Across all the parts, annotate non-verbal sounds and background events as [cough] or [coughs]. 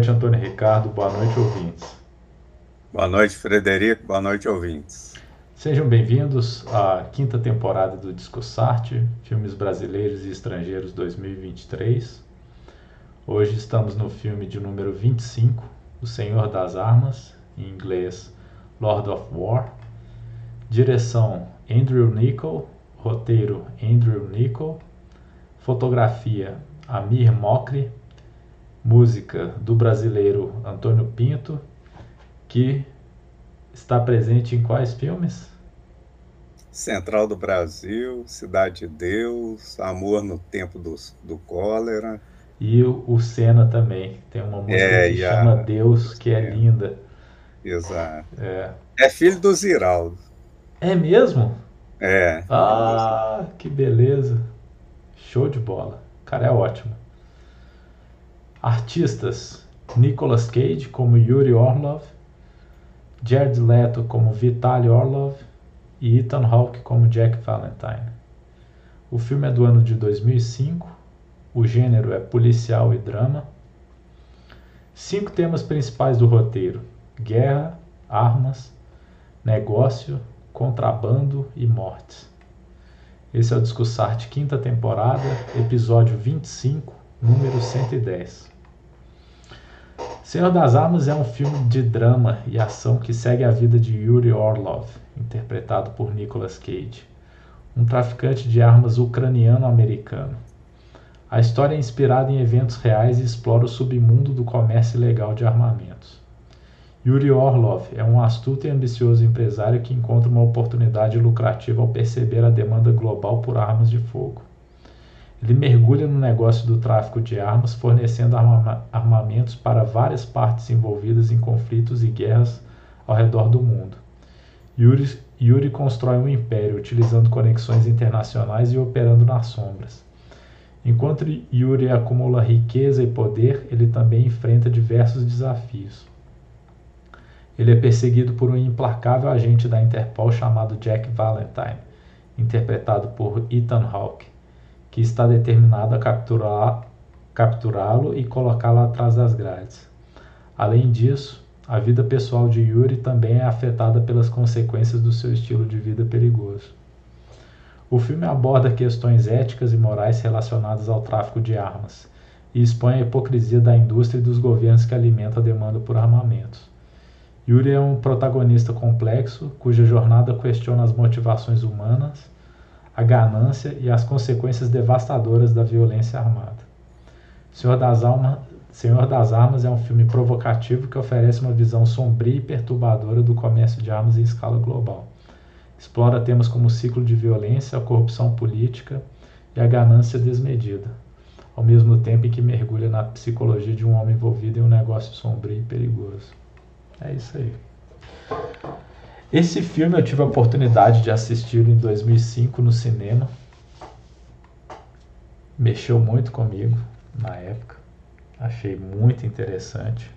Boa noite, Antônio Ricardo. Boa noite, ouvintes. Boa noite, Frederico. Boa noite, ouvintes. Sejam bem-vindos à quinta temporada do Discussarte, Filmes Brasileiros e Estrangeiros 2023. Hoje estamos no filme de número 25, O Senhor das Armas, em inglês Lord of War. Direção Andrew Nichol, roteiro Andrew Nichol, fotografia Amir Mokri, música do brasileiro Antônio Pinto, que está presente em quais filmes? Central do Brasil, Cidade de Deus, Amor no Tempo do, do Cólera. E o, o Senna também, tem uma música é, que chama a... Deus, que é, é linda. Exato. É. é filho do Ziraldo. É mesmo? É. Ah, que beleza. Show de bola. O cara é ótimo. Artistas: Nicolas Cage como Yuri Orlov, Jared Leto como Vitaly Orlov e Ethan Hawke como Jack Valentine. O filme é do ano de 2005. O gênero é policial e drama. Cinco temas principais do roteiro: guerra, armas, negócio, contrabando e mortes. Esse é o Discussarte quinta temporada, episódio 25, número 110. Senhor das Armas é um filme de drama e ação que segue a vida de Yuri Orlov, interpretado por Nicolas Cage, um traficante de armas ucraniano-americano. A história é inspirada em eventos reais e explora o submundo do comércio ilegal de armamentos. Yuri Orlov é um astuto e ambicioso empresário que encontra uma oportunidade lucrativa ao perceber a demanda global por armas de fogo. Ele mergulha no negócio do tráfico de armas, fornecendo arma armamentos para várias partes envolvidas em conflitos e guerras ao redor do mundo. Yuri, Yuri constrói um império utilizando conexões internacionais e operando nas sombras. Enquanto Yuri acumula riqueza e poder, ele também enfrenta diversos desafios. Ele é perseguido por um implacável agente da Interpol chamado Jack Valentine, interpretado por Ethan Hawke que está determinado a capturá-lo capturá e colocá-lo atrás das grades. Além disso, a vida pessoal de Yuri também é afetada pelas consequências do seu estilo de vida perigoso. O filme aborda questões éticas e morais relacionadas ao tráfico de armas e expõe a hipocrisia da indústria e dos governos que alimentam a demanda por armamentos. Yuri é um protagonista complexo cuja jornada questiona as motivações humanas a ganância e as consequências devastadoras da violência armada. Senhor das, Alma, Senhor das Armas é um filme provocativo que oferece uma visão sombria e perturbadora do comércio de armas em escala global. Explora temas como o ciclo de violência, a corrupção política e a ganância desmedida, ao mesmo tempo em que mergulha na psicologia de um homem envolvido em um negócio sombrio e perigoso. É isso aí. Esse filme eu tive a oportunidade de assistir em 2005 no cinema. Mexeu muito comigo na época. Achei muito interessante.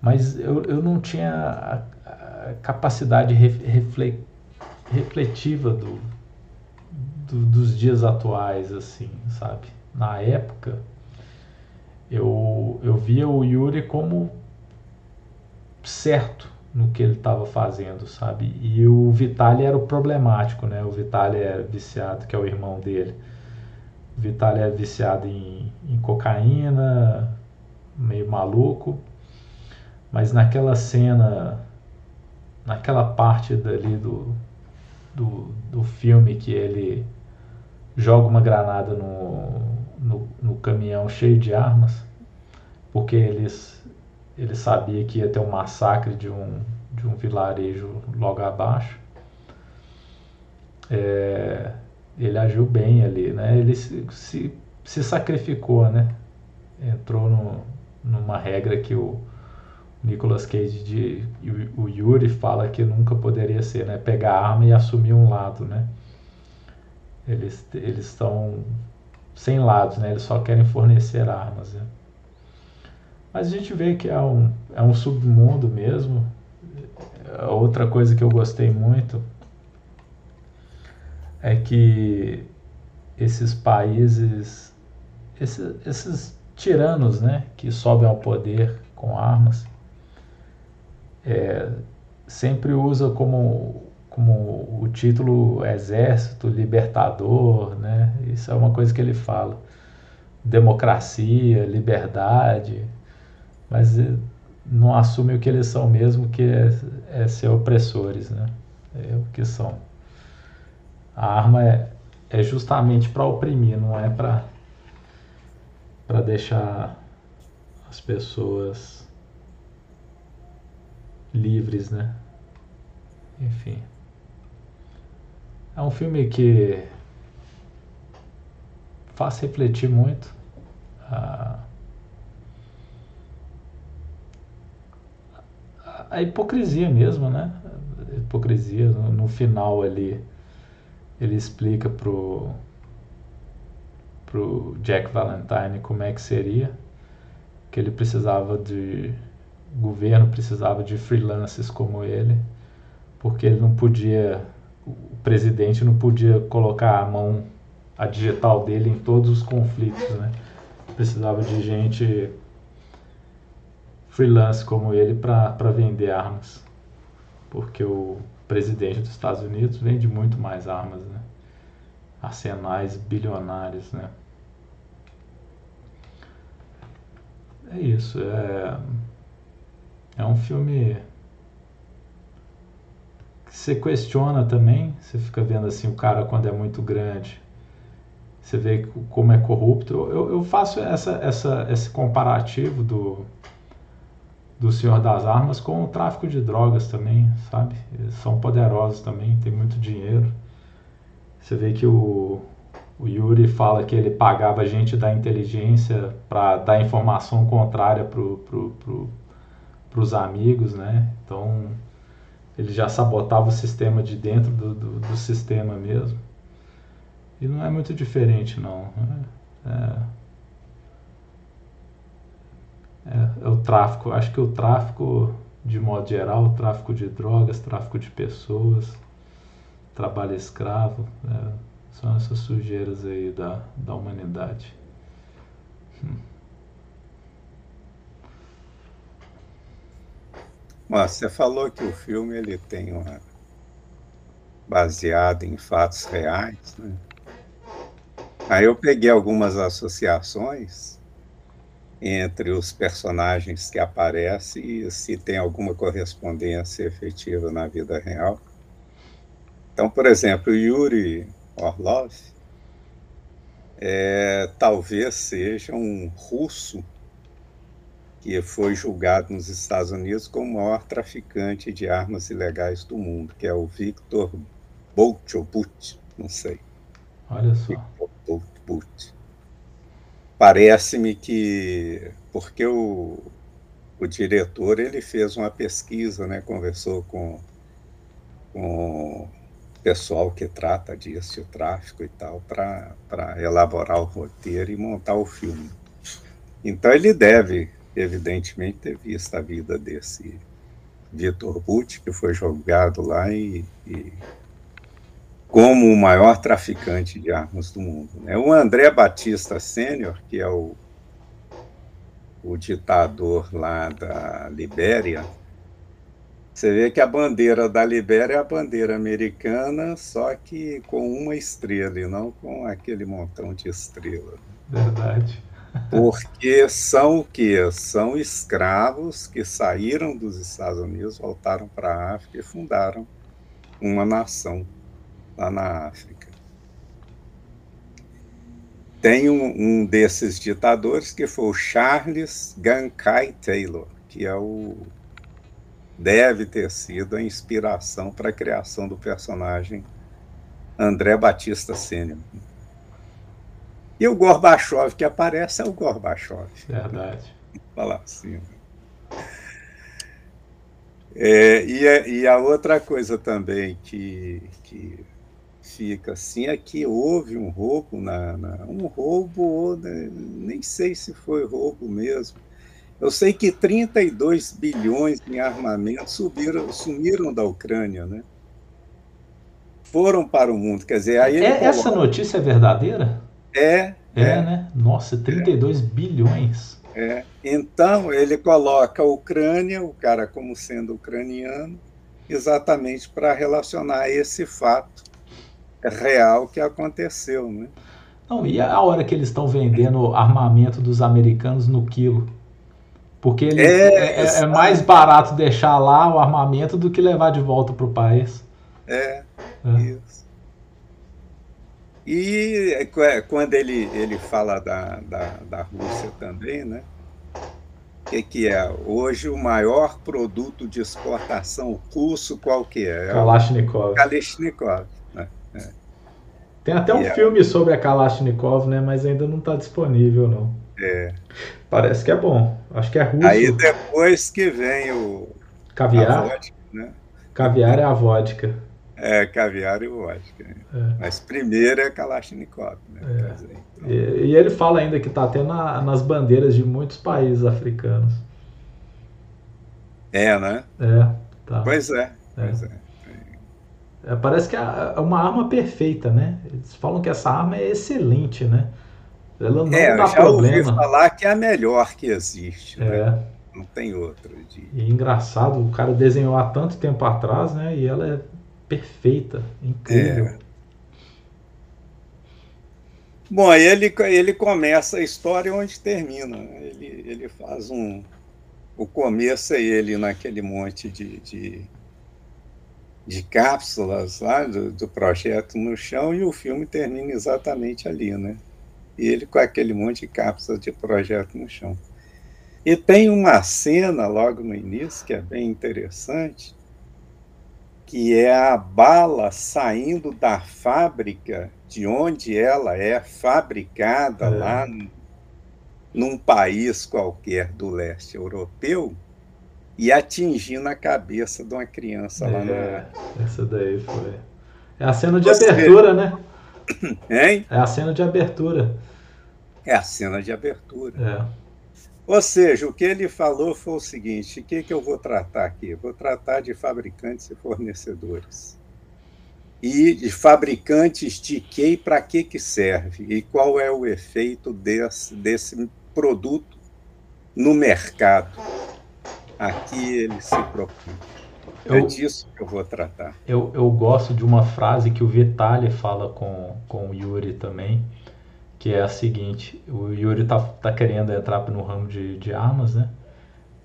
Mas eu, eu não tinha a, a capacidade refle, refletiva do, do, dos dias atuais, assim, sabe? Na época, eu, eu via o Yuri como certo no que ele estava fazendo, sabe? E o Vitali era o problemático, né? O Vitali era viciado, que é o irmão dele. O Vitali é viciado em, em cocaína, meio maluco. Mas naquela cena, naquela parte dali do, do, do filme que ele joga uma granada no, no, no caminhão cheio de armas, porque eles ele sabia que ia ter um massacre de um, de um vilarejo logo abaixo. É, ele agiu bem ali, né? Ele se, se, se sacrificou, né? Entrou no, numa regra que o Nicolas Cage de, o Yuri fala que nunca poderia ser, né? Pegar a arma e assumir um lado, né? Eles eles estão sem lados, né? Eles só querem fornecer armas, né? Mas a gente vê que é um, é um submundo mesmo. Outra coisa que eu gostei muito é que esses países, esses, esses tiranos, né, que sobem ao poder com armas, é, sempre usa como, como o título exército libertador, né? Isso é uma coisa que ele fala. Democracia, liberdade, mas não assume o que eles são mesmo, que é, é ser opressores, né? É o que são. A arma é, é justamente para oprimir, não é para para deixar as pessoas livres, né? Enfim. É um filme que faz refletir muito. A, a hipocrisia mesmo, né? A hipocrisia no, no final ali ele explica pro pro Jack Valentine como é que seria que ele precisava de governo precisava de freelancers como ele, porque ele não podia, o presidente não podia colocar a mão, a digital dele em todos os conflitos, né? Precisava de gente freelance como ele para vender armas, porque o presidente dos Estados Unidos vende muito mais armas, né? Arsenais bilionários, né? É isso, é é um filme que você questiona também, você fica vendo assim o cara quando é muito grande, você vê como é corrupto. Eu, eu faço essa, essa, esse comparativo do, do Senhor das Armas com o tráfico de drogas também, sabe? Eles são poderosos também, tem muito dinheiro. Você vê que o, o Yuri fala que ele pagava gente da inteligência para dar informação contrária pro, pro, pro, para os amigos, né? Então ele já sabotava o sistema de dentro do, do, do sistema mesmo. E não é muito diferente, não. É, é, é, o tráfico. Acho que o tráfico, de modo geral, o tráfico de drogas, tráfico de pessoas, trabalho escravo, é, são essas sujeiras aí da, da humanidade. Hum. Você falou que o filme ele tem uma baseado em fatos reais, né? Aí eu peguei algumas associações entre os personagens que aparecem e se tem alguma correspondência efetiva na vida real. Então, por exemplo, Yuri Orlov é, talvez seja um russo que foi julgado nos Estados Unidos como o maior traficante de armas ilegais do mundo, que é o Victor Bolchobut, não sei. Olha só. Victor Bolchobut. Parece-me que porque o, o diretor ele fez uma pesquisa, né, conversou com, com o pessoal que trata disso, o tráfico e tal, para elaborar o roteiro e montar o filme. Então ele deve evidentemente, ter visto a vida desse Vitor Butti, que foi jogado lá e, e, como o maior traficante de armas do mundo. Né? O André Batista Sênior, que é o, o ditador lá da Libéria, você vê que a bandeira da Libéria é a bandeira americana, só que com uma estrela e não com aquele montão de estrelas. Verdade. Porque são o quê? São escravos que saíram dos Estados Unidos, voltaram para a África e fundaram uma nação lá na África. Tem um, um desses ditadores que foi o Charles Gankai Taylor, que é o deve ter sido a inspiração para a criação do personagem André Batista Sênior. E o Gorbachev que aparece é o Gorbachev. Verdade. Falar assim. É, e, a, e, a, outra coisa também que, que fica assim é que houve um roubo, na, na um roubo, né, nem sei se foi roubo mesmo. Eu sei que 32 bilhões em armamento subiram, sumiram da Ucrânia, né? Foram para o mundo, quer dizer, aí é, essa notícia é verdadeira? É, É, é, né? Nossa, 32 é. bilhões. É. Então, ele coloca a Ucrânia, o cara como sendo ucraniano, exatamente para relacionar esse fato real que aconteceu, né? Não, e a hora que eles estão vendendo armamento dos americanos no quilo? Porque ele, é, é, é, é mais barato deixar lá o armamento do que levar de volta para o país. É, é, isso. E é, quando ele, ele fala da, da, da Rússia também, né? O que, que é? Hoje o maior produto de exportação russo qual que é? é Kalashnikov. Kalashnikov. É. Tem até um filme é... sobre a Kalashnikov, né? Mas ainda não está disponível, não. É. Parece que é bom. Acho que é russo. Aí depois que vem o. Caviar? Vodka, né? Caviar é a vodka. É, caviar e vodka. É. Mas primeiro é Kalashnikov. Né? É. Dizer, então... e, e, ele fala ainda que está até na, nas bandeiras de muitos países africanos. É, né? É, tá. Pois é. Pois é. É. Parece que é uma arma perfeita, né? Eles falam que essa arma é excelente, né? Ela não é, dá já problema. ouvi falar que é a melhor que existe. Né? É. Não tem outra. De... E é engraçado, o cara desenhou há tanto tempo atrás, né? E ela é perfeita, incrível. É. Bom, aí ele, ele começa a história onde termina. Né? Ele, ele faz um. O começo é ele naquele monte de, de, de cápsulas lá do, do projeto no chão e o filme termina exatamente ali, né? e ele com aquele monte de cápsulas de projeto no chão. E tem uma cena logo no início que é bem interessante, que é a bala saindo da fábrica de onde ela é fabricada é. lá num país qualquer do leste europeu e atingindo a cabeça de uma criança é, lá no. Essa daí foi. É a cena de Você... abertura, né? [coughs] Hein? É a cena de abertura. É a cena de abertura. É. Ou seja, o que ele falou foi o seguinte: o que, que eu vou tratar aqui? Vou tratar de fabricantes e fornecedores. E de fabricantes de que e para que, que serve? E qual é o efeito desse, desse produto no mercado? Aqui ele se propõe. É eu, disso que eu vou tratar. Eu, eu gosto de uma frase que o Vitali fala com, com o Yuri também, que é a seguinte: o Yuri tá, tá querendo entrar no ramo de, de armas, né?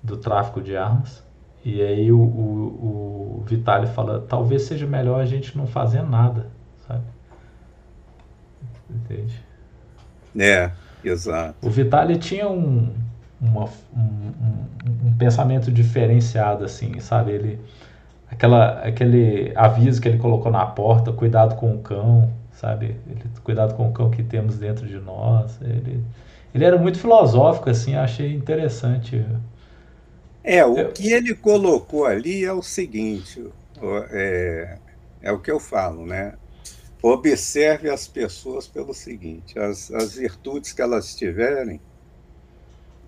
Do tráfico de armas. E aí o, o, o Vitali fala: talvez seja melhor a gente não fazer nada, sabe? Entende? É, exato. O Vitali tinha um, uma, um, um, pensamento diferenciado, assim, sabe? Ele, aquela, aquele aviso que ele colocou na porta: cuidado com o cão sabe? Ele, cuidado com o cão que temos dentro de nós. Ele, ele era muito filosófico, assim, achei interessante. É, o eu... que ele colocou ali é o seguinte, é, é o que eu falo, né? Observe as pessoas pelo seguinte: as, as virtudes que elas tiverem,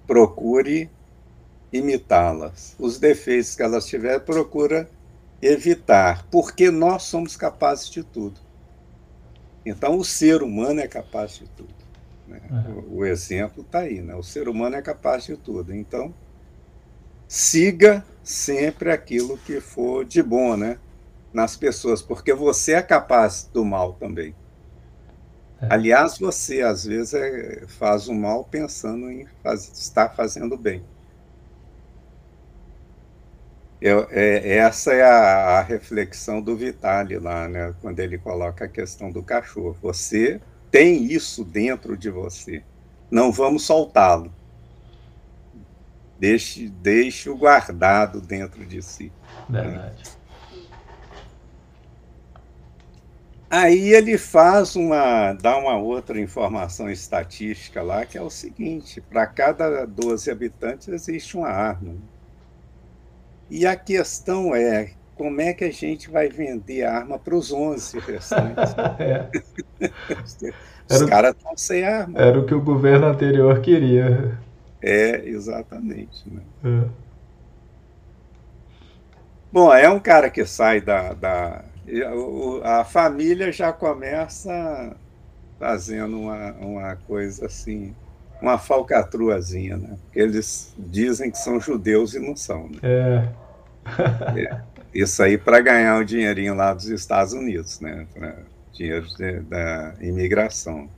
procure imitá-las. Os defeitos que elas tiverem, procura evitar, porque nós somos capazes de tudo. Então, o ser humano é capaz de tudo. Né? Uhum. O, o, exemplo está aí, né? O ser humano é capaz de tudo. Então, siga sempre aquilo que for de bom, né? Nas pessoas, porque você é capaz do mal também. É. Aliás, você às vezes é, faz o mal pensando em faz, estar fazendo bem. Eu, é, essa é a, a, reflexão do Vitali lá, né, quando ele coloca a questão do cachorro. Você tem isso dentro de você. Não vamos soltá-lo. Deixe, deixe o guardado dentro de si. Verdade. Aí ele faz uma, dá uma outra informação estatística lá, que é o seguinte: para cada 12 habitantes existe uma arma. E a questão é como é que a gente vai vender arma para os 11 restantes? é. Os caras estão sem arma. Era o que o governo anterior queria. É, exatamente. Né? É. Bom, é um cara que sai da. da a família já começa fazendo uma, uma coisa assim, uma falcatruazinha, né? Porque eles dizem que são judeus e não são. Né? É. é. Isso aí para ganhar o dinheirinho lá dos Estados Unidos, né? Pra dinheiro de, da imigração.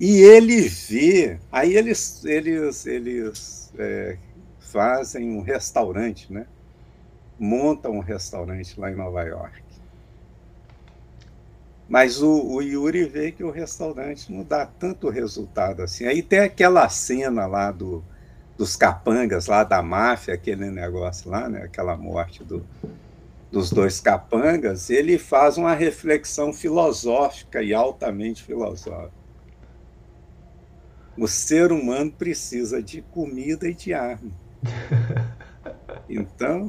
E ele vê, aí eles, eles, eles é, fazem um restaurante, né? Montam um restaurante lá em Nova York. Mas o, o, Yuri vê que o restaurante não dá tanto resultado assim. Aí tem aquela cena lá do, dos capangas, lá da máfia, aquele negócio lá, né? aquela morte do, dos dois capangas. Ele faz uma reflexão filosófica e altamente filosófica. O ser humano precisa de comida e de arma. [laughs] Então,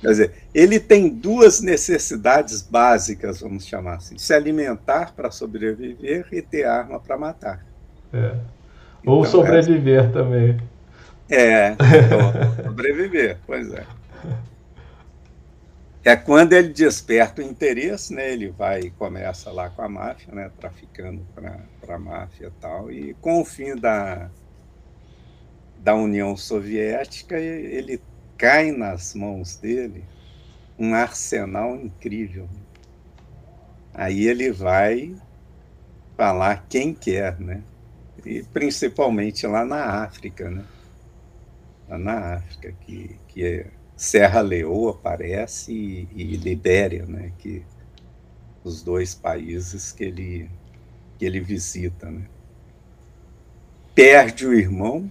Quer dizer, ele tem duas necessidades básicas, vamos chamar assim: se alimentar para sobreviver e ter arma para matar. É. Ou então, sobreviver é... também. É, sobreviver, pois é. É quando ele desperta o interesse, né? Ele vai e começa lá com a máfia, né? Traficando para a máfia e tal. E com o fim da, da União Soviética, ele cai nas mãos dele um arsenal incrível. Aí ele vai falar quem quer, né? E principalmente lá na África, né? Lá na África, que, que é Serra Leoa aparece e, e Libéria, né? Que os dois países que ele que ele visita, né? Perde o irmão,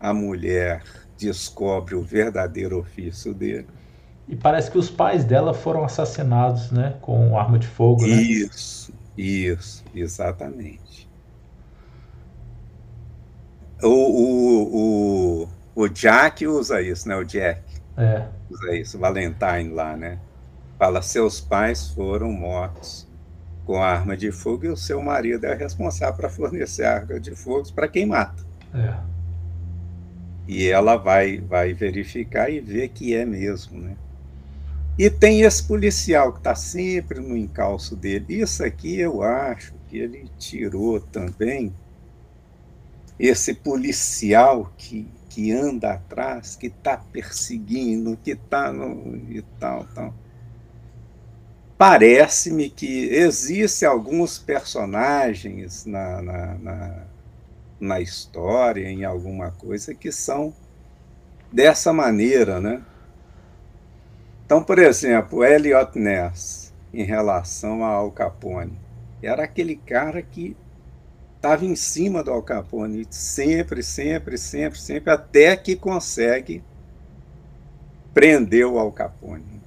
a mulher descobre o verdadeiro ofício dele. E parece que os pais dela foram assassinados, né? Com arma de fogo, né? Isso, isso, exatamente. O, o, o, o Jack usa isso, né? O Jack. É. Usa isso, Valentine lá, né? Fala, seus pais foram mortos com arma de fogo e o seu marido é responsável para fornecer arma de fogo para quem mata. É e ela vai, vai verificar e ver que é mesmo, né? E tem esse policial que está sempre no encalço dele. Isso aqui eu acho que ele tirou também esse policial que, que anda atrás, que está perseguindo, que está e tal, tal. Parece-me que existem alguns personagens na, na, na na história, em alguma coisa, que são dessa maneira, né? Então, por exemplo, Elliot Ness, em relação a Al Capone, era aquele cara que estava em cima do Al Capone sempre, sempre, sempre, sempre, até que consegue prender o Al Capone.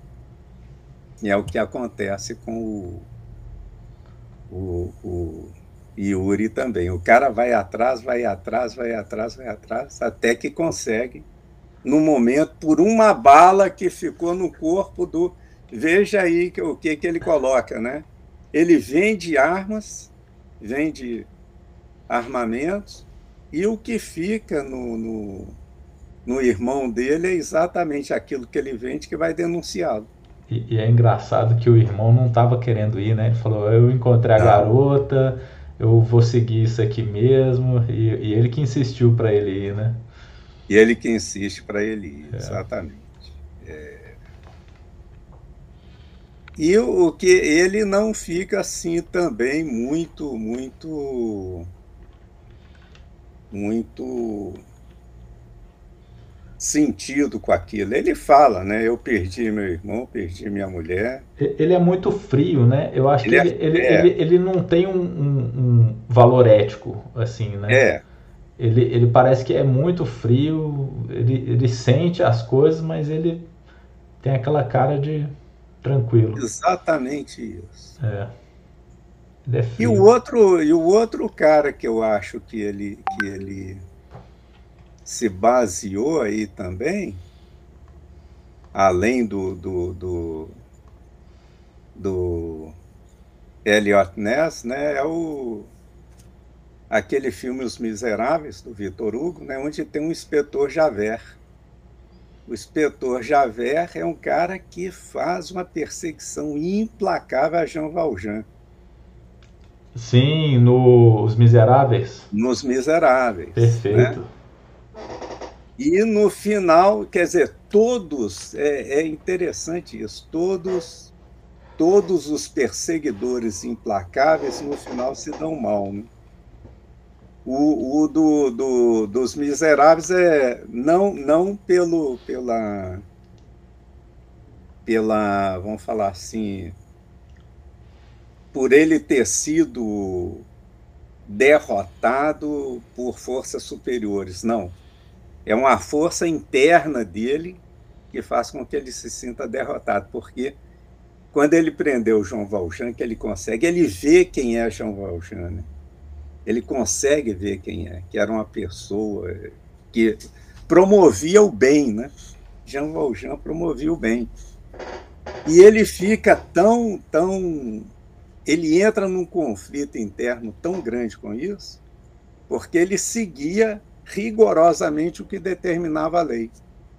E é o que acontece com o, o, o e Yuri também. O cara vai atrás, vai atrás, vai atrás, vai atrás, até que consegue, no momento, por uma bala que ficou no corpo do. Veja aí que, o que, que ele coloca, né? Ele vende armas, vende armamentos, e o que fica no, no, no irmão dele é exatamente aquilo que ele vende que vai denunciá-lo. E, e, é engraçado que o irmão não estava querendo ir, né? Ele falou: Eu encontrei a não. garota, eu vou seguir isso aqui mesmo. E, e ele que insistiu para ele ir, né? E ele que insiste para ele ir, é. exatamente. É... E o que ele não fica assim também muito, muito, muito sentido com aquilo. Ele fala, né? Eu perdi meu irmão, perdi minha mulher. Ele é muito frio, né? Eu acho ele que é, ele, é, ele, ele, não tem um, um, valor ético, assim, né? É. Ele, ele parece que é muito frio, ele, ele sente as coisas, mas ele tem aquela cara de tranquilo. Exatamente isso. É. Ele é. E o outro, e o outro cara que eu acho que ele, que ele se baseou aí também, além do, do, do, do Elliot Ness, né, é o, aquele filme Os Miseráveis, do Vitor Hugo, né, onde tem um inspetor Javert. O inspetor Javert é um cara que faz uma perseguição implacável a Jean Valjean. Sim, nos Miseráveis. Nos Miseráveis. Perfeito. Né? E no final, quer dizer, todos, é, é interessante isso, todos, todos os perseguidores implacáveis no final se dão mal. Né? O, o do, do, dos Miseráveis é não, não pelo, pela, pela, vamos falar assim, por ele ter sido derrotado por forças superiores, não. É uma força interna dele que faz com que ele se sinta derrotado, porque quando ele prendeu João Valjean, que ele consegue, ele vê quem é João Valjean, né? ele consegue ver quem é, que era uma pessoa que promovia o bem, né? Jean Valjean promovia o bem. E ele fica tão, tão. Ele entra num conflito interno tão grande com isso, porque ele seguia rigorosamente o que determinava a lei.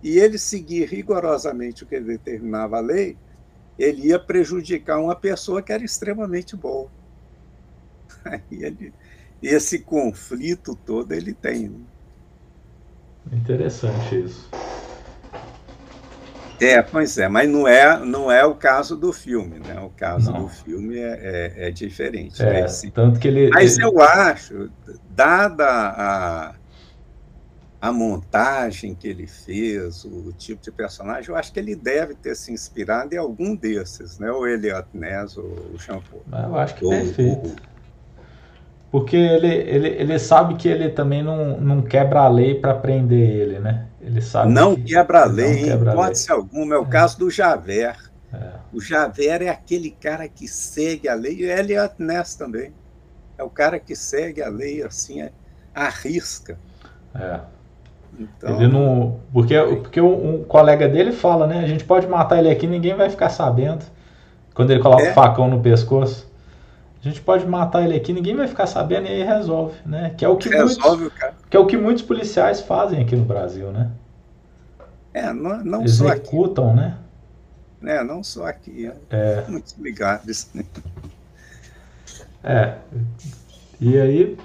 E ele seguir rigorosamente o que determinava a lei, ele ia prejudicar uma pessoa que era extremamente boa. [laughs] Aí ele, esse conflito todo ele tem. Né? Interessante isso. É, pois é, mas não é, não é o caso do filme, né? O caso não. do filme é, é, é diferente. É, né? tanto que ele, mas ele... eu acho, dada a, a montagem que ele fez, o tipo de personagem, eu acho que ele deve ter se inspirado em algum desses, né? O Elliot Ness, ou o Shampoo. Eu acho que ou, perfeito. Porque ele, ele, ele sabe que ele também não, não quebra a lei para prender ele, né? Ele sabe não que quebra a lei, em hipótese alguma. É o é. caso do Javert. É. O Javert é aquele cara que segue a lei, e Elliot Ness também. É o cara que segue a lei assim, é, arrisca. É. Então, ele não. Porque, porque um, um, colega dele fala, né? A gente pode matar ele aqui, ninguém vai ficar sabendo. Quando ele coloca é. o facão no pescoço. A gente pode matar ele aqui, ninguém vai ficar sabendo e aí resolve, né? Que é o que, resolve, muitos, cara. que, é o que muitos policiais fazem aqui no Brasil, né? É, não, não só aqui. Executam, né? É, não só aqui. É. Muitos ligados. É. E aí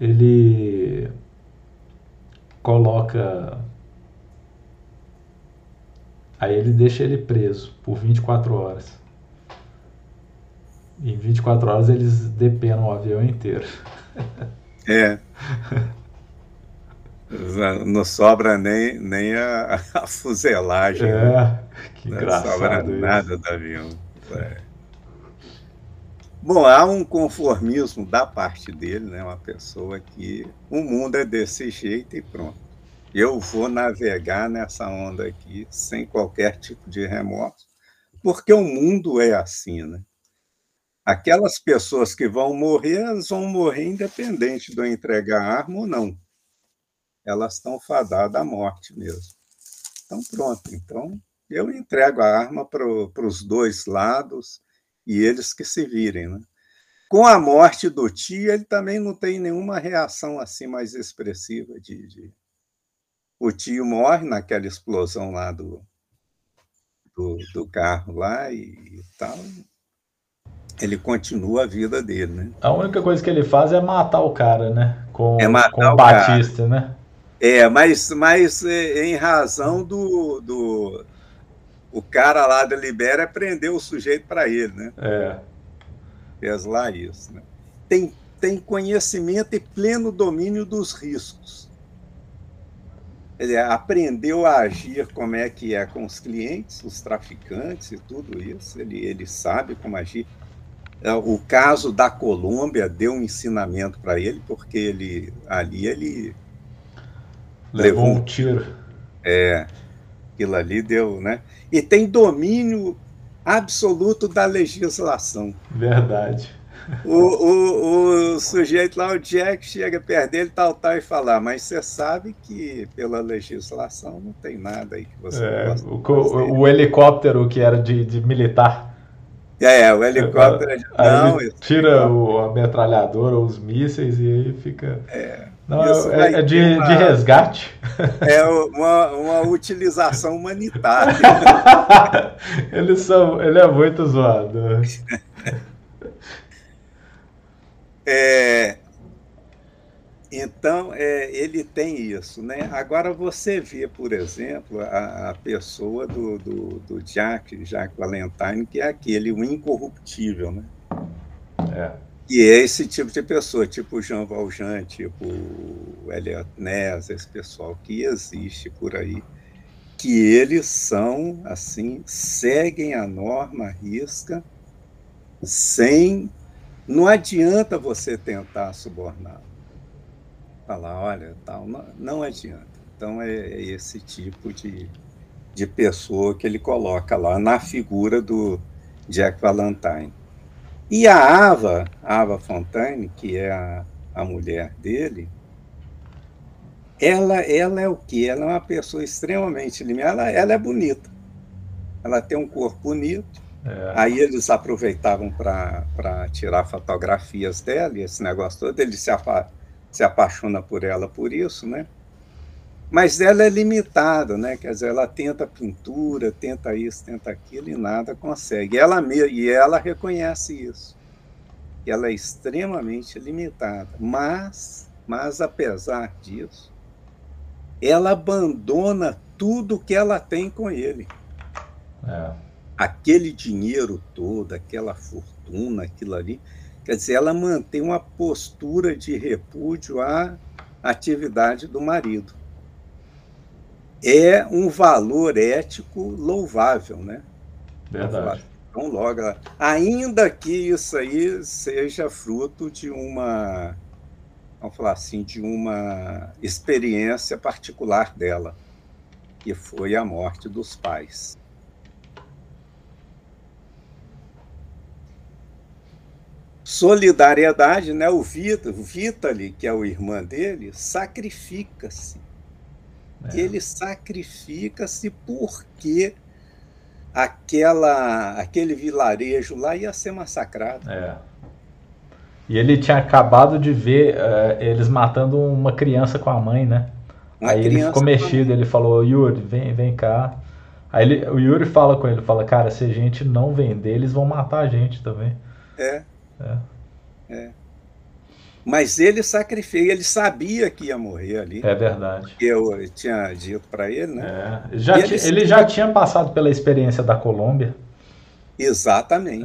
ele coloca. Aí ele deixa ele preso por 24 horas. Em 24 horas eles depenam o avião inteiro. É. [laughs] Não sobra nem, nem a, a fuselagem. É, né? que engraçado. Não sobra isso. nada do avião. É. Bom, há um conformismo da parte dele, né? Uma pessoa que o mundo é desse jeito e pronto. Eu vou navegar nessa onda aqui sem qualquer tipo de remorso, porque o mundo é assim, né? aquelas pessoas que vão morrer, elas vão morrer independente de eu entregar a arma ou não. Elas estão fadadas à morte mesmo. Então, pronto. Então, eu entrego a arma para os dois lados e eles que se virem. Né? Com a morte do tio, ele também não tem nenhuma reação assim mais expressiva de, de... O tio morre naquela explosão lá do, do, do carro lá e, e tal ele continua a vida dele, né? A única coisa que ele faz é matar o cara, né? Com, é matar com o, o Batista, cara. né? É, mas, mas é, em razão do, do. O cara lá da Libéria prendeu o sujeito para ele, né? É. Fez lá isso, né? Tem, tem conhecimento e pleno domínio dos riscos. Ele aprendeu a agir como é que é com os clientes, os traficantes e tudo isso. Ele, ele sabe como agir. É, o caso da Colômbia deu um ensinamento para ele, porque ele ali ele levou, levou um tiro. É, aquilo ali deu, né? E tem domínio absoluto da legislação. Verdade. O, o, o sujeito lá, o Jack, chega perto dele, tal, tal, e falar, mas você sabe que pela legislação não tem nada aí que você é, possa o, o, helicóptero que era de, de militar é, é, o helicóptero. Aí não, tira o, a metralhadora ou os mísseis e aí fica. É. Não, é, é de, uma, de resgate. É uma, uma utilização humanitária. [laughs] Eles são, ele é muito zoado. É, então, é, ele tem isso. Né? Agora, você vê, por exemplo, a, a pessoa do, do, do, Jack, Jack Valentine, que é aquele, o incorruptível. Né? É. E é esse tipo de pessoa, tipo Jean Valjean, tipo Elliot Ness, esse pessoal que existe por aí, que eles são, assim, seguem a norma, risca, sem. Não adianta você tentar subornar. Falar, olha, tal, não, não adianta. Então, é, é esse tipo de, de pessoa que ele coloca lá na figura do Jack Valentine. E a Ava, Ava Fontaine, que é a, a mulher dele, ela, ela é o quê? Ela é uma pessoa extremamente limitada, ela, ela é bonita. Ela tem um corpo bonito. É. Aí eles aproveitavam para tirar fotografias dela, e esse negócio todo, ele se, apa, se apaixona por ela por isso, né? Mas ela é limitada, né? Quer dizer, ela tenta pintura, tenta isso, tenta aquilo e nada consegue. Ela e ela reconhece isso. Ela é extremamente limitada, mas, mas apesar disso, ela abandona tudo que ela tem com ele. É. Aquele dinheiro todo, aquela fortuna, aquilo ali, quer dizer, ela mantém uma postura de repúdio à atividade do marido é um valor ético louvável, né? Verdade. Então, logo, ainda que isso aí seja fruto de uma, vamos falar assim, de uma experiência particular dela, que foi a morte dos pais. Solidariedade, né? O Vita, o Vitali, que é o irmão dele, sacrifica-se é. Ele sacrifica-se porque aquela, aquele vilarejo lá ia ser massacrado. É. E ele tinha acabado de ver uh, eles matando uma criança com a mãe, né? Uma Aí ele ficou mexido, ele falou, Yuri, vem, vem cá. Aí ele, o Yuri fala com ele, fala, cara, se a gente não vender, eles vão matar a gente também. É. É. é. Mas ele sacrificou, ele sabia que ia morrer ali. É verdade. Eu tinha dito para ele, né? É. Já ele, ele já tinha passado pela experiência da Colômbia. Exatamente.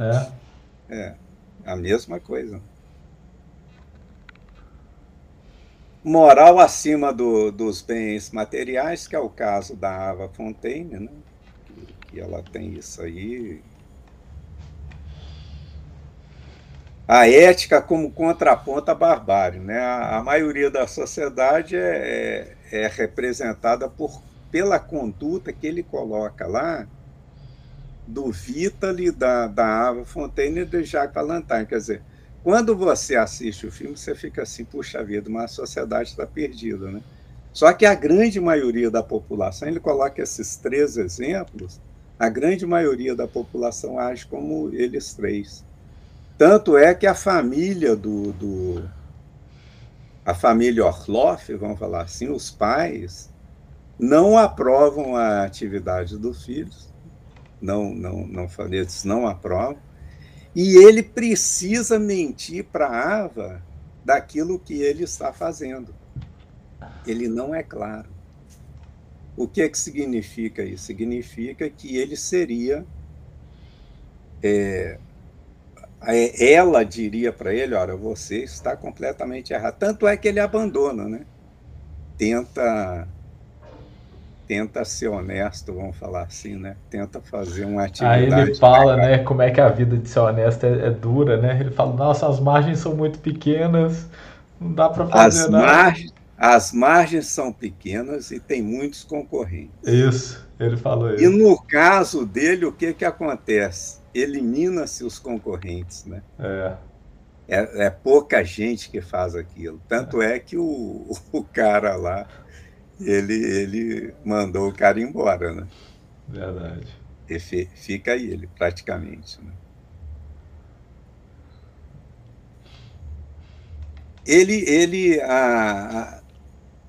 É. é. A mesma coisa. Moral acima do, dos bens materiais, que é o caso da Ava Fontaine, né? Que ela tem isso aí, a ética como contraponto à barbárie. Né? A, a maioria da sociedade é, é, é, representada por, pela conduta que ele coloca lá do Vitali, da, da Ava Fontaine e do Jacques Valentine. Quer dizer, quando você assiste o filme, você fica assim, puxa vida, mas a sociedade está perdida. Né? Só que a grande maioria da população, ele coloca esses três exemplos, a grande maioria da população age como eles três. Tanto é que a família do, do a família Orloff, vamos falar assim, os pais não aprovam a atividade dos filhos, não, não, não, eles não aprovam, e ele precisa mentir para a Ava daquilo que ele está fazendo. Ele não é claro. O que, é que significa isso? Significa que ele seria é, ela diria para ele, olha, você está completamente errado. Tanto é que ele abandona, né? Tenta tenta ser honesto, vamos falar assim, né? Tenta fazer uma atividade. Aí ele fala, né, como é que a vida de ser honesto é, é, dura, né? Ele fala, nossa, as margens são muito pequenas, não dá para fazer as nada. Margens, as margens são pequenas e tem muitos concorrentes. Isso, ele falou isso. E no caso dele, o que que acontece? Elimina-se os concorrentes, né? É. é. É, pouca gente que faz aquilo. Tanto é, é que o, o cara lá, ele, ele mandou o cara embora, né? Verdade. E fica aí ele, praticamente. Né? Ele, ele a, a,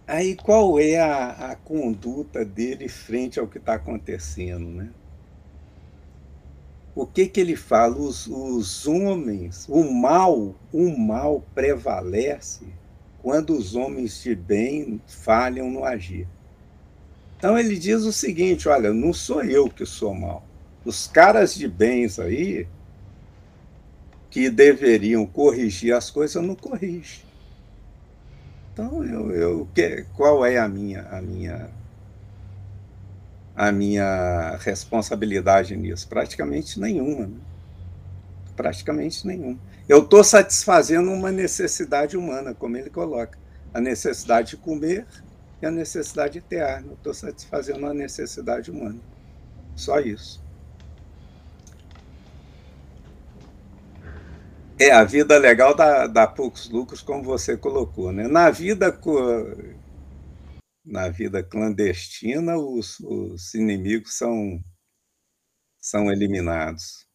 aí qual é a, a conduta dele frente ao que está acontecendo, né? O que que ele fala? Os, os homens, o mal, o mal prevalece quando os homens de bem falham no agir. Então ele diz o seguinte: olha, não sou eu que sou mal. Os caras de bens aí que deveriam corrigir as coisas não corrigem. Então eu, eu qual é a minha a minha a minha responsabilidade nisso? Praticamente nenhuma. Né? Praticamente nenhuma. Eu estou satisfazendo uma necessidade humana, como ele coloca. A necessidade de comer e a necessidade de ter ar. Eu estou satisfazendo uma necessidade humana. Só isso. É, a vida legal dá, dá poucos lucros, como você colocou. Né? Na vida na vida clandestina, os, os inimigos são, são eliminados.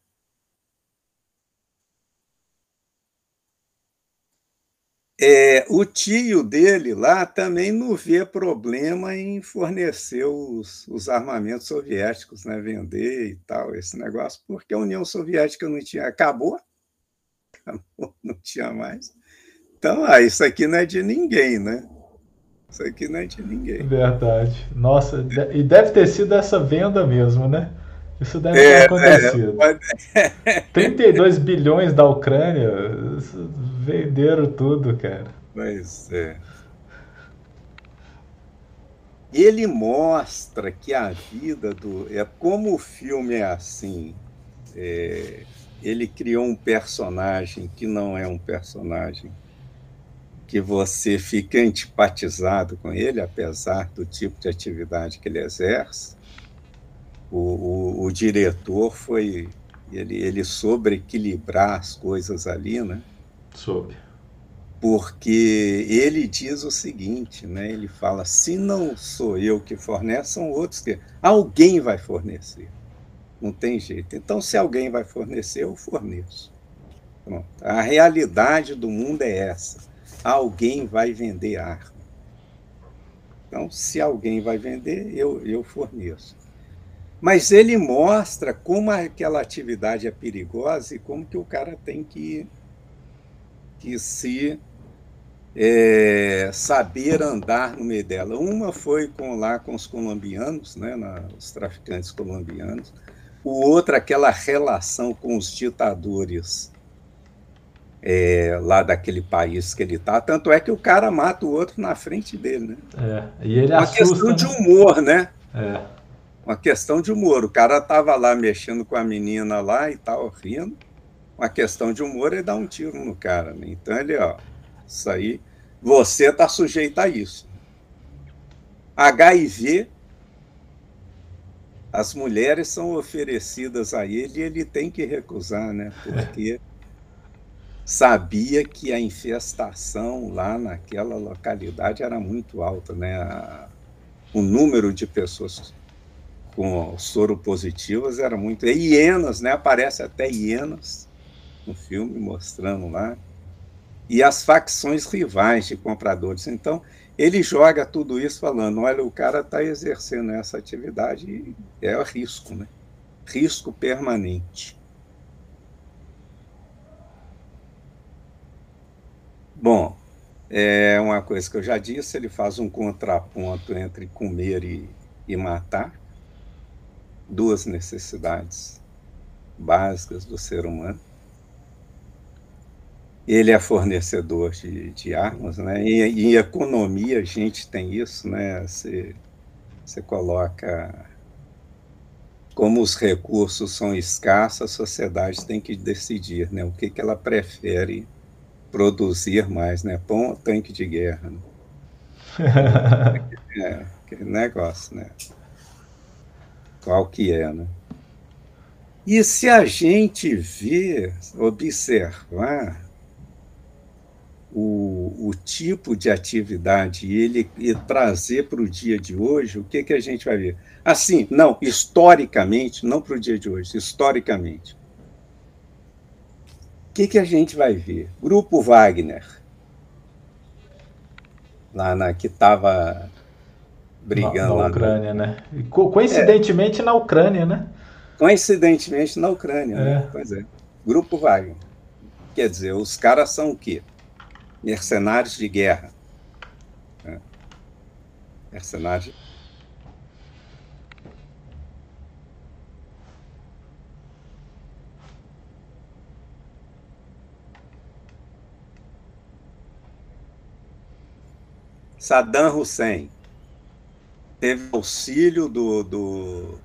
É, o tio dele lá também não vê problema em fornecer os, os armamentos soviéticos, né, vender e tal, esse negócio, porque a União Soviética não tinha, acabou, [laughs] acabou não tinha mais. Então, ah, isso aqui não é de ninguém, né? Isso aqui não é de ninguém. Verdade. Nossa, e deve ter sido essa venda mesmo, né? Isso deve é, ter acontecido. É, 32 [laughs] bilhões da Ucrânia venderam tudo, cara. Pois é. Ele mostra que a vida do. É como o filme é assim. É, ele criou um personagem que não é um personagem que você fica antipatizado com ele, apesar do tipo de atividade que ele exerce. O, o, o diretor foi. Ele, ele soube equilibrar as coisas ali, né? Soube. Porque ele diz o seguinte, né? Ele fala: se não sou eu que fornece, são outros que. Alguém vai fornecer. Não tem jeito. Então, se alguém vai fornecer, eu forneço. Pronto. A realidade do mundo é essa alguém vai vender arma. Então, se alguém vai vender, eu, eu forneço. Mas ele mostra como aquela atividade é perigosa e como que o cara tem que, que se é, saber andar no meio dela. Uma foi com lá com os colombianos, né, na, os traficantes colombianos. O outro, aquela relação com os ditadores é, lá daquele país que ele está. Tanto é que o cara mata o outro na frente dele, né? É, e ele Uma assusta, questão né? de humor, né? É. Uma questão de humor. O cara estava lá mexendo com a menina lá e tal, rindo. Uma questão de humor é dar um tiro no cara. Né? Então ele, ó, isso aí, você está sujeito a isso. HIV, as mulheres são oferecidas a ele e ele tem que recusar, né? Porque sabia que a infestação lá naquela localidade era muito alta, né? A, o número de pessoas com soro positivas era muito. E hienas, né? Aparece até hienas no filme mostrando lá. E as facções rivais de compradores. Então, ele joga tudo isso falando: olha, o cara está exercendo essa atividade e é risco, né? Risco permanente. Bom, é uma coisa que eu já disse, ele faz um contraponto entre comer e, e matar, duas necessidades básicas do ser humano. Ele é fornecedor de, de armas, né? E em economia a gente tem isso, né? Você, você coloca como os recursos são escassos, a sociedade tem que decidir, né? O que, que ela prefere produzir mais, né? Pão ou tanque de guerra. Né? [laughs] é, que negócio, né? Qual que é, né? E se a gente ver, observar o, o tipo de atividade e ele e trazer para o dia de hoje, o que, que a gente vai ver? Assim, não, historicamente, não para o dia de hoje, historicamente o que, que a gente vai ver? Grupo Wagner, lá na que estava brigando na, na Ucrânia, no... né? Co coincidentemente é. na Ucrânia, né? Coincidentemente na Ucrânia, né? é. né? Pois é. Grupo Wagner. Quer dizer, os caras são o quê? Mercenários de guerra. Né? Mercenários Saddam Hussein teve auxílio do, do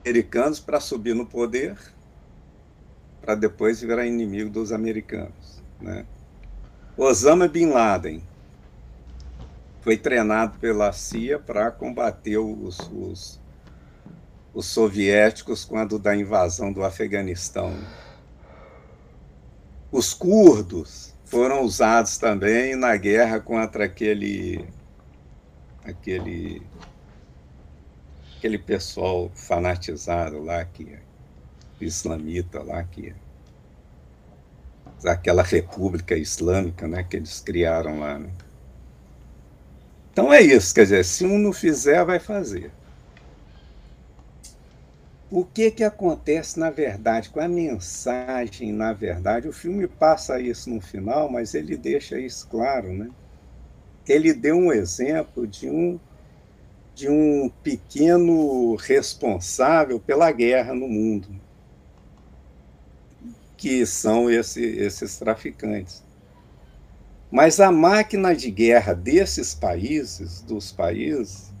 americanos para subir no poder, para depois virar inimigo dos americanos. Né? Osama Bin Laden foi treinado pela CIA para combater os, os, os soviéticos quando da invasão do Afeganistão. Os curdos foram usados também na guerra contra aquele aquele aquele pessoal fanatizado lá que islamita lá que aquela república islâmica, né, que eles criaram lá. Né? Então é isso, quer dizer, se um não fizer, vai fazer. O que, que acontece na verdade? com a mensagem na verdade? O filme passa isso no final, mas ele deixa isso claro, né? Ele deu um exemplo de um de um pequeno responsável pela guerra no mundo, que são esse, esses traficantes. Mas a máquina de guerra desses países, dos países,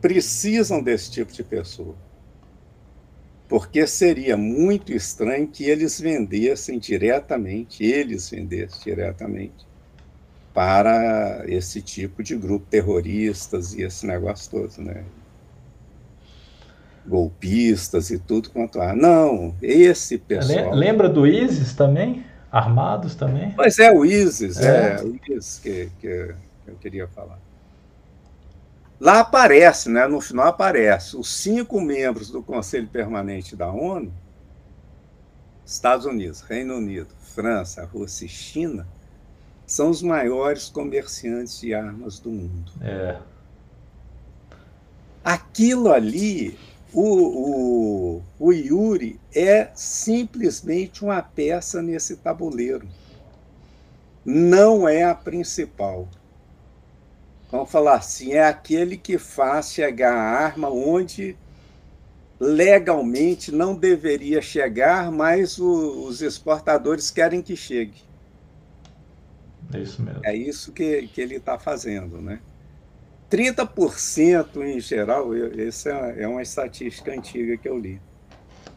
precisam desse tipo de pessoa porque seria muito estranho que eles vendessem diretamente, eles vendessem diretamente para esse tipo de grupo terroristas e esse negócio todo, né? Golpistas e tudo quanto há. Não, esse pessoal. Lembra do ISIS também? Armados também? Pois é, o ISIS, é, é o ISIS que, que eu queria falar. Lá aparece, né, no final aparece, os cinco membros do Conselho Permanente da ONU, Estados Unidos, Reino Unido, França, Rússia e China, são os maiores comerciantes de armas do mundo. É. Aquilo ali, o, o, o Yuri é simplesmente uma peça nesse tabuleiro. Não é a principal vamos falar assim, é aquele que faz chegar a arma onde legalmente não deveria chegar, mas o, os exportadores querem que chegue. É isso mesmo. É isso que, que ele está fazendo, né? 30% em geral, essa é, é uma estatística antiga que eu li,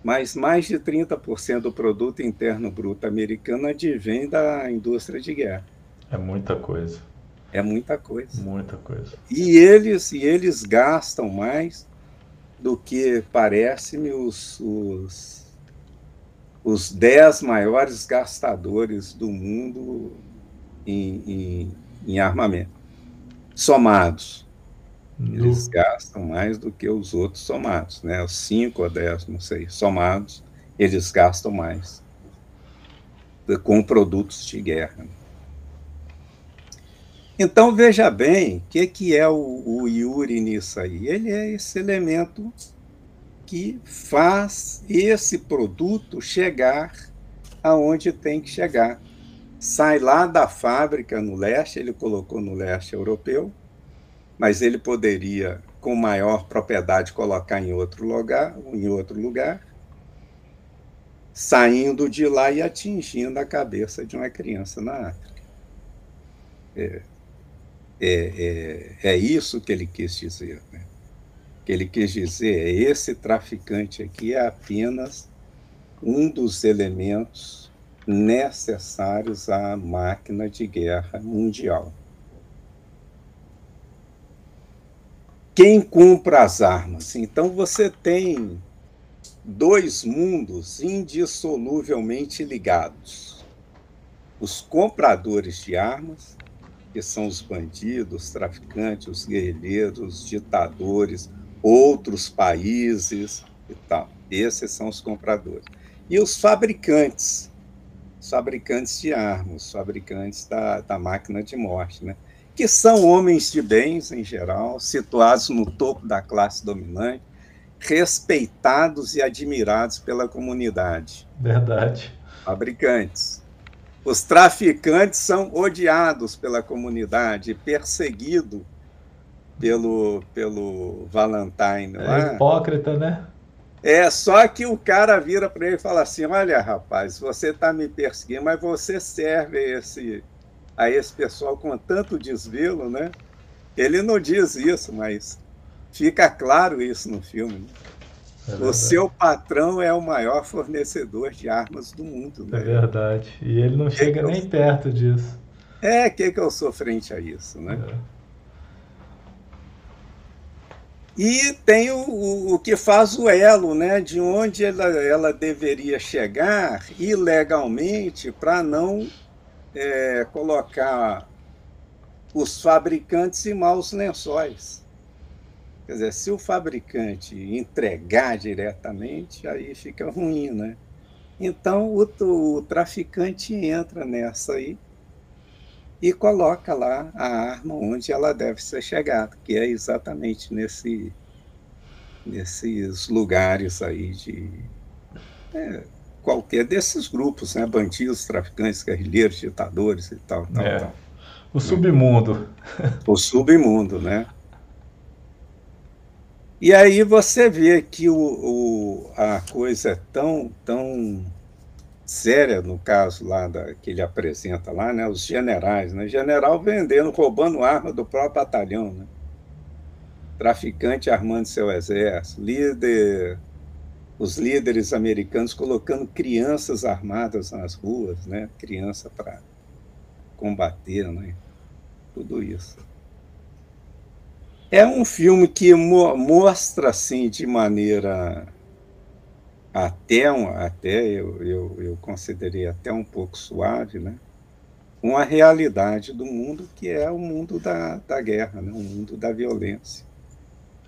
mas mais de 30% do produto interno bruto americano advém da indústria de guerra. É muita coisa. É muita coisa. Muita coisa. E eles, e eles gastam mais do que parece-me os, os, os dez maiores gastadores do mundo em, em, em armamento, somados. No... Eles gastam mais do que os outros somados, né? Os cinco ou dez, não sei, somados, eles gastam mais com produtos de guerra. Então, veja bem, o que, que é o, o Yuri nisso aí? Ele é esse elemento que faz esse produto chegar aonde tem que chegar. Sai lá da fábrica no leste, ele colocou no leste europeu, mas ele poderia, com maior propriedade, colocar em outro lugar, em outro lugar, saindo de lá e atingindo a cabeça de uma criança na África. É, é, é, é isso que ele quis dizer. Né? que ele quis dizer é esse traficante aqui é apenas um dos elementos necessários à máquina de guerra mundial. Quem compra as armas? Então você tem dois mundos indissoluvelmente ligados: os compradores de armas que são os bandidos, os traficantes, os guerrilheiros, os ditadores, outros países e tal. Esses são os compradores. E os fabricantes, os fabricantes de armas, os fabricantes da, da máquina de morte, né? que são homens de bens, em geral, situados no topo da classe dominante, respeitados e admirados pela comunidade. Verdade. Fabricantes. Os traficantes são odiados pela comunidade, perseguidos pelo, pelo Valentine. É hipócrita, né? É, só que o cara vira para ele e fala assim: Olha, rapaz, você está me perseguindo, mas você serve a esse, a esse pessoal com tanto desvelo, né? Ele não diz isso, mas fica claro isso no filme. Né? É o seu patrão é o maior fornecedor de armas do mundo. Né? É verdade. E ele não que chega que nem eu... perto disso. É, o que, que eu sou frente a isso, né? É. E tem o, o que faz o elo, né, de onde ela, ela deveria chegar ilegalmente para não é, colocar os fabricantes em maus lençóis. Quer dizer, se o fabricante entregar diretamente, aí fica ruim, né? Então o, o traficante entra nessa aí e coloca lá a arma onde ela deve ser chegada, que é exatamente nesse, nesses lugares aí de é, qualquer desses grupos, né? bandidos, traficantes, guerrilheiros, ditadores e tal. tal, é. tal. O submundo. O submundo, né? E aí você vê que o, o, a coisa é tão, tão séria no caso lá da, que ele apresenta lá, né? Os generais, né? General vendendo, roubando arma do próprio batalhão, né? Traficante armando seu exército, líder, os líderes americanos colocando crianças armadas nas ruas, né? Criança para combater, né? Tudo isso. É um filme que mo mostra assim de maneira até, um, até eu, eu, eu considerei até um pouco suave, né? uma realidade do mundo que é o mundo da, da guerra, né? o mundo da violência,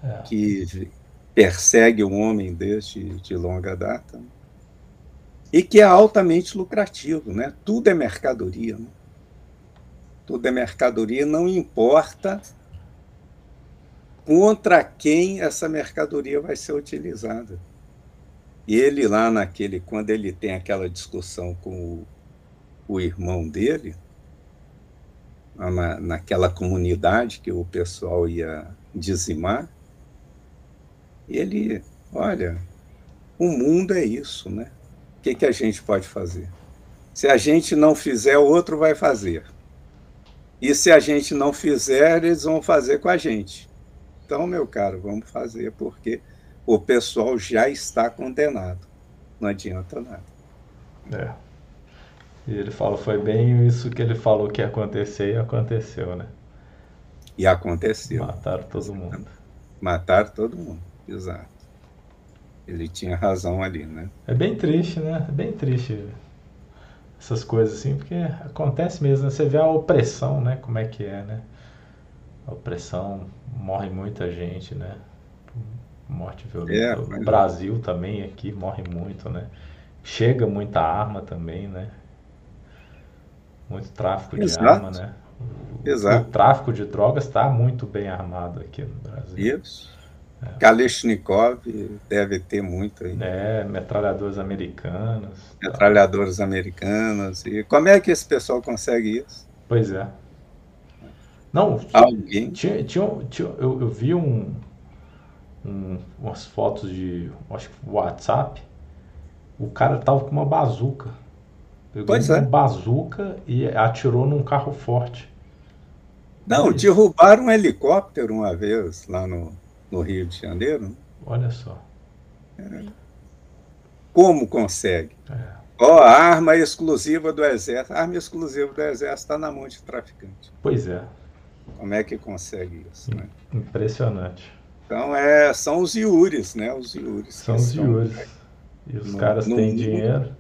é. que persegue o homem desde de longa data né? e que é altamente lucrativo, né? Tudo é mercadoria, né? Tudo é mercadoria, não importa contra quem essa mercadoria vai ser utilizada. E ele lá naquele, quando ele tem aquela discussão com o, o irmão dele, na, naquela comunidade que o pessoal ia dizimar, ele, olha, o mundo é isso, né? O que, que a gente pode fazer? Se a gente não fizer, o outro vai fazer. E se a gente não fizer, eles vão fazer com a gente. Então, meu caro, vamos fazer, porque o pessoal já está condenado. Não adianta nada. É. E ele fala, foi bem isso que ele falou que ia acontecer e aconteceu, né? E aconteceu. Mataram todo mundo. Mataram todo mundo, exato. Ele tinha razão ali, né? É bem triste, né? É bem triste essas coisas assim, porque acontece mesmo, né? Você vê a opressão, né? Como é que é, né? A opressão, morre muita gente, né? morte violenta. É, o Brasil também aqui morre muito, né? Chega muita arma também, né? Muito tráfico de Exato. arma, né? O, Exato. o tráfico de drogas está muito bem armado aqui no Brasil. Isso. É. Kalashnikov deve ter muito aí. É, metralhadores americanos. Metralhadores tá. americanos. E como é que esse pessoal consegue isso? Pois é. Não, Alguém? Tinha, tinha, tinha eu, eu vi um, um, umas fotos de acho que WhatsApp, o cara tava com uma bazuca. Pegou pois uma é. bazuca e atirou num carro forte. Não, derrubaram um helicóptero uma vez lá no, no Rio de Janeiro. Olha só. É. Como consegue? É. Ó, a arma exclusiva do Exército. A arma exclusiva do Exército está na mão de traficante. Pois é. Como é que consegue isso? Né? Impressionante. Então, é, são os iures, né? Os iures. São os iures. E os no, caras no, têm dinheiro.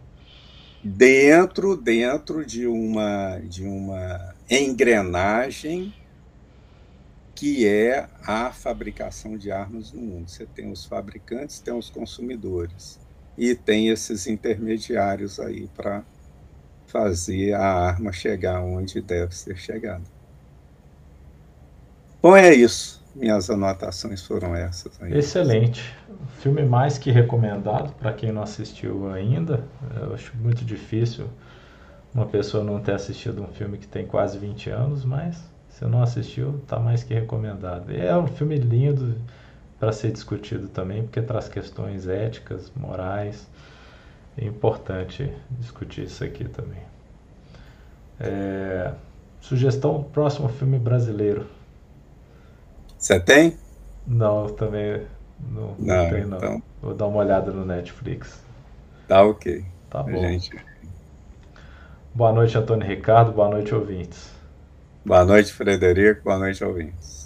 Dentro, dentro de uma, de uma engrenagem que é a fabricação de armas no mundo. Você tem os fabricantes, tem os consumidores e tem esses intermediários aí para fazer a arma chegar onde deve ser chegada. Bom, é isso. minhas anotações foram essas. Aí. Excelente. Filme mais que recomendado para quem não assistiu ainda. Eu acho muito difícil uma pessoa não ter assistido um filme que tem quase 20 anos, mas se não assistiu, está mais que recomendado. É um filme lindo para ser discutido também, porque traz questões éticas, morais. É importante discutir isso aqui também. É... Sugestão próximo filme brasileiro. Você tem? Não, também não, não, não tem não. Então... Vou dar uma olhada no Netflix. Tá ok. Tá bom. Gente... Boa noite, Antônio Ricardo. Boa noite, ouvintes. Boa noite, Frederico. Boa noite, ouvintes.